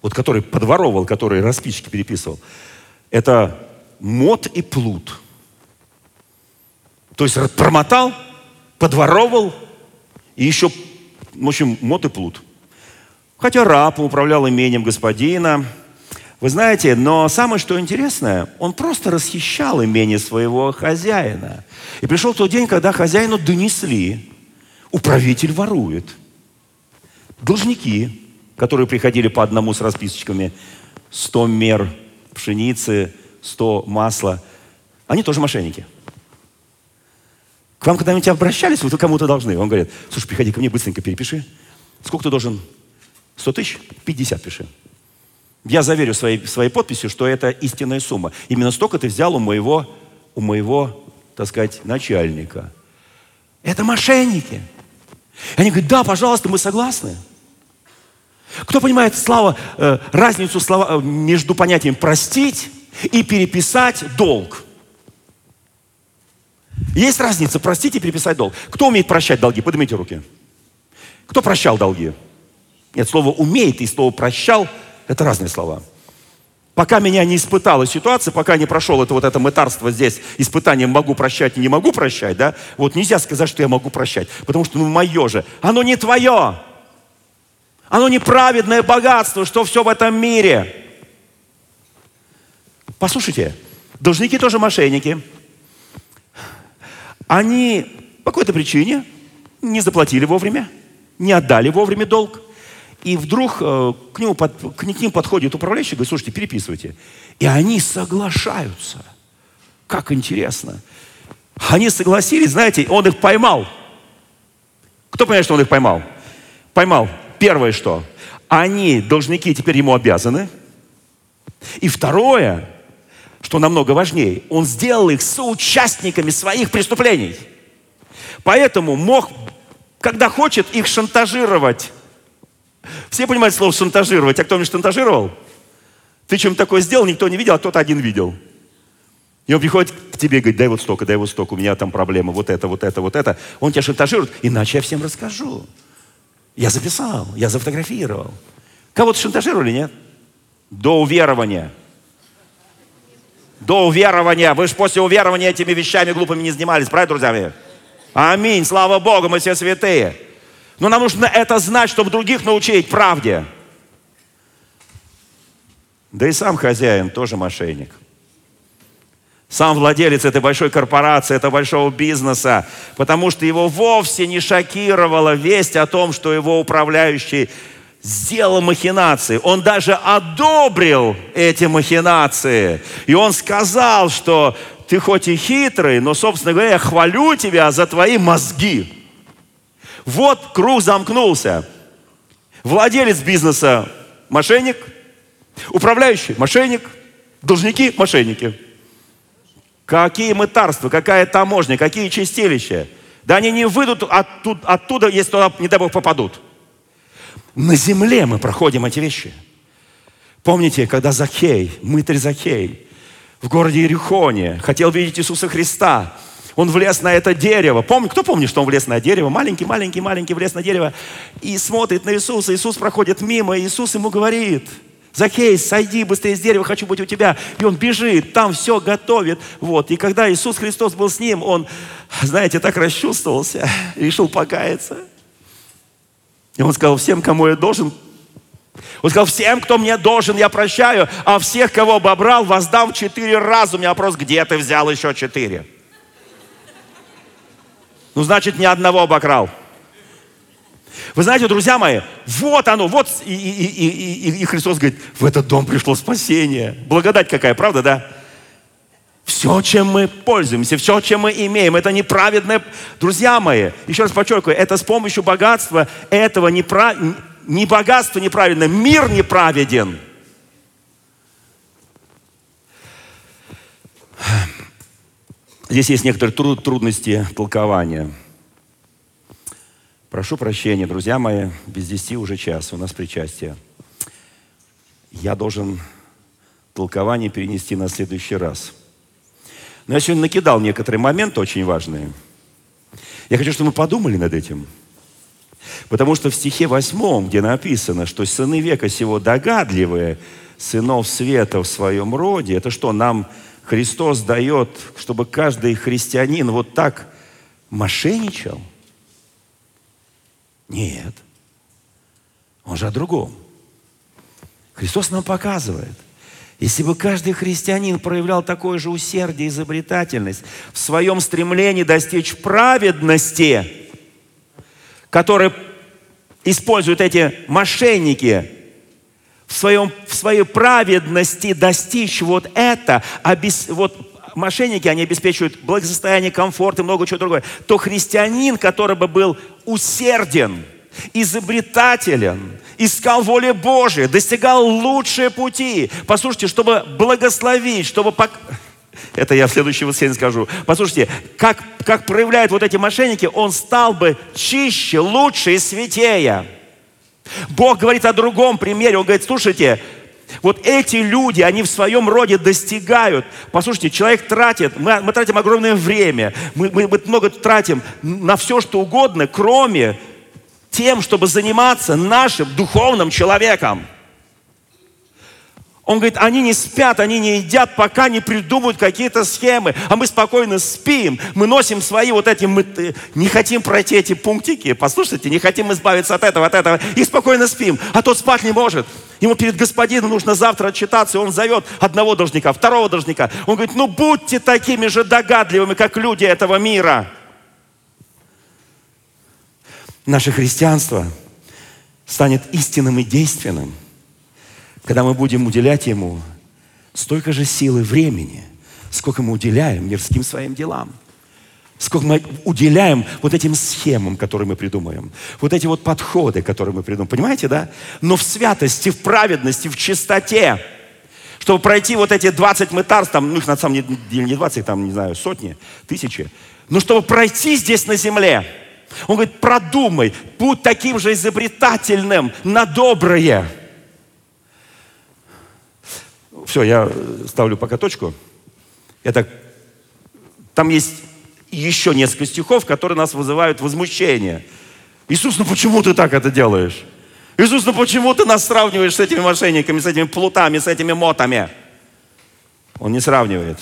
вот который подворовывал, который расписчики переписывал, это мод и плут. То есть промотал, подворовывал и еще, в общем, мод и плут. Хотя раб управлял имением господина, вы знаете, но самое что интересное, он просто расхищал имение своего хозяина. И пришел тот день, когда хозяину донесли, управитель ворует. Должники, которые приходили по одному с расписочками, 100 мер пшеницы, 100 масла, они тоже мошенники. К вам когда-нибудь обращались, вы кому-то должны. Он говорит, слушай, приходи ко мне, быстренько перепиши. Сколько ты должен? 100 тысяч? 50 пиши. Я заверю своей, своей подписью, что это истинная сумма. Именно столько ты взял у моего, у моего, так сказать, начальника. Это мошенники. Они говорят, да, пожалуйста, мы согласны. Кто понимает слава, э, разницу слова, э, между понятием простить и переписать долг? Есть разница простить и переписать долг. Кто умеет прощать долги? Поднимите руки. Кто прощал долги? Нет, слово умеет и слово прощал – это разные слова. Пока меня не испытала ситуация, пока не прошел это вот это мытарство здесь, испытание могу прощать и не могу прощать, да, вот нельзя сказать, что я могу прощать, потому что ну мое же, оно не твое. Оно неправедное богатство, что все в этом мире. Послушайте, должники тоже мошенники. Они по какой-то причине не заплатили вовремя, не отдали вовремя долг. И вдруг э, к, нему к ним подходит управляющий и говорит, слушайте, переписывайте. И они соглашаются. Как интересно. Они согласились, знаете, он их поймал. Кто понимает, что он их поймал? Поймал. Первое что? Они, должники, теперь ему обязаны. И второе, что намного важнее, он сделал их соучастниками своих преступлений. Поэтому мог, когда хочет, их шантажировать. Все понимают слово шантажировать. А кто меня шантажировал? Ты чем такое сделал, никто не видел, а кто-то один видел. И он приходит к тебе и говорит, дай вот столько, дай вот столько, у меня там проблема, вот это, вот это, вот это. Он тебя шантажирует, иначе я всем расскажу. Я записал, я зафотографировал. Кого-то шантажировали, нет? До уверования. До уверования. Вы же после уверования этими вещами глупыми не занимались, правильно, друзья мои? Аминь, слава Богу, мы все святые. Но нам нужно это знать, чтобы других научить правде. Да и сам хозяин тоже мошенник. Сам владелец этой большой корпорации, этого большого бизнеса, потому что его вовсе не шокировала весть о том, что его управляющий сделал махинации. Он даже одобрил эти махинации. И он сказал, что ты хоть и хитрый, но, собственно говоря, я хвалю тебя за твои мозги. Вот круг замкнулся. Владелец бизнеса – мошенник, управляющий – мошенник, должники – мошенники. Какие мытарства, какая таможня, какие чистилища. Да они не выйдут оттуда, оттуда если туда, не дай Бог, попадут. На земле мы проходим эти вещи. Помните, когда Захей, мытарь Захей, в городе Иерихоне хотел видеть Иисуса Христа, он влез на это дерево. Помни, кто помнит, что он влез на дерево? Маленький, маленький, маленький влез на дерево и смотрит на Иисуса. Иисус проходит мимо, и Иисус ему говорит, Закей, сойди быстрее с дерева, хочу быть у тебя. И он бежит, там все готовит. Вот. И когда Иисус Христос был с ним, он, знаете, так расчувствовался, решил покаяться. И он сказал, всем, кому я должен, он сказал, всем, кто мне должен, я прощаю, а всех, кого обобрал, воздам четыре раза. У меня вопрос, где ты взял еще четыре? Ну, значит, ни одного обокрал. Вы знаете, друзья мои, вот оно, вот и, и, и, и, и Христос говорит, в этот дом пришло спасение. Благодать какая, правда, да? Все, чем мы пользуемся, все, чем мы имеем, это неправедное... Друзья мои, еще раз подчеркиваю, это с помощью богатства этого неправ... не богатство неправедно, мир неправеден. Здесь есть некоторые труд, трудности толкования. Прошу прощения, друзья мои, без десяти уже час, у нас причастие. Я должен толкование перенести на следующий раз – но я сегодня накидал некоторые моменты очень важные. Я хочу, чтобы мы подумали над этим. Потому что в стихе восьмом, где написано, что сыны века сего догадливые, сынов света в своем роде, это что, нам Христос дает, чтобы каждый христианин вот так мошенничал? Нет. Он же о другом. Христос нам показывает, если бы каждый христианин проявлял такое же усердие и изобретательность в своем стремлении достичь праведности, который используют эти мошенники, в, своем, в своей праведности достичь вот это, обес, вот мошенники, они обеспечивают благосостояние, комфорт и много чего другого, то христианин, который бы был усерден, изобретателен, искал воли Божией, достигал лучшие пути. Послушайте, чтобы благословить, чтобы... Пок... Это я в следующий воскресенье скажу. Послушайте, как, как проявляют вот эти мошенники, он стал бы чище, лучше и святее. Бог говорит о другом примере. Он говорит, слушайте, вот эти люди, они в своем роде достигают. Послушайте, человек тратит, мы, мы тратим огромное время, мы, мы, мы много тратим на все, что угодно, кроме тем, чтобы заниматься нашим духовным человеком. Он говорит, они не спят, они не едят, пока не придумают какие-то схемы. А мы спокойно спим, мы носим свои вот эти, мы не хотим пройти эти пунктики, послушайте, не хотим избавиться от этого, от этого, и спокойно спим. А тот спать не может. Ему перед господином нужно завтра отчитаться, и он зовет одного должника, второго должника. Он говорит, ну будьте такими же догадливыми, как люди этого мира. Наше христианство станет истинным и действенным – когда мы будем уделять Ему столько же силы времени, сколько мы уделяем мирским своим делам. Сколько мы уделяем вот этим схемам, которые мы придумаем. Вот эти вот подходы, которые мы придумаем. Понимаете, да? Но в святости, в праведности, в чистоте. Чтобы пройти вот эти 20 мытарств, там, ну их на самом деле не 20, там, не знаю, сотни, тысячи. Но чтобы пройти здесь на земле, он говорит, продумай, будь таким же изобретательным на доброе. Все, я ставлю пока точку. Это, там есть еще несколько стихов, которые нас вызывают возмущение. Иисус, ну почему ты так это делаешь? Иисус, ну почему ты нас сравниваешь с этими мошенниками, с этими плутами, с этими мотами? Он не сравнивает.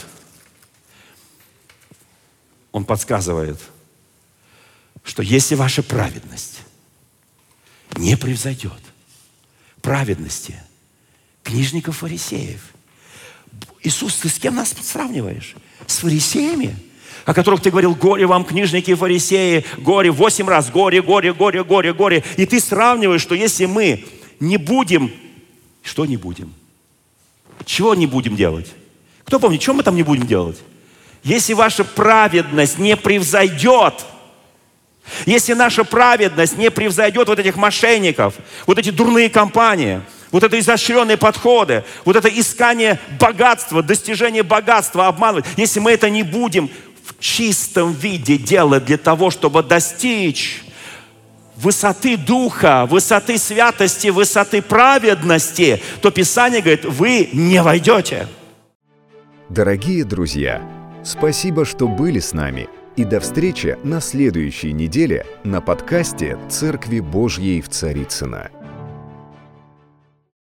Он подсказывает, что если ваша праведность не превзойдет праведности книжников фарисеев, Иисус, ты с кем нас сравниваешь? С фарисеями? о которых ты говорил, горе вам, книжники и фарисеи, горе, восемь раз, горе, горе, горе, горе, горе. И ты сравниваешь, что если мы не будем, что не будем? Чего не будем делать? Кто помнит, что мы там не будем делать? Если ваша праведность не превзойдет, если наша праведность не превзойдет вот этих мошенников, вот эти дурные компании – вот это изощренные подходы, вот это искание богатства, достижение богатства, обманывать. Если мы это не будем в чистом виде делать для того, чтобы достичь высоты духа, высоты святости, высоты праведности, то Писание говорит, вы не войдете. Дорогие друзья, спасибо, что были с нами. И до встречи на следующей неделе на подкасте «Церкви Божьей в Царицына.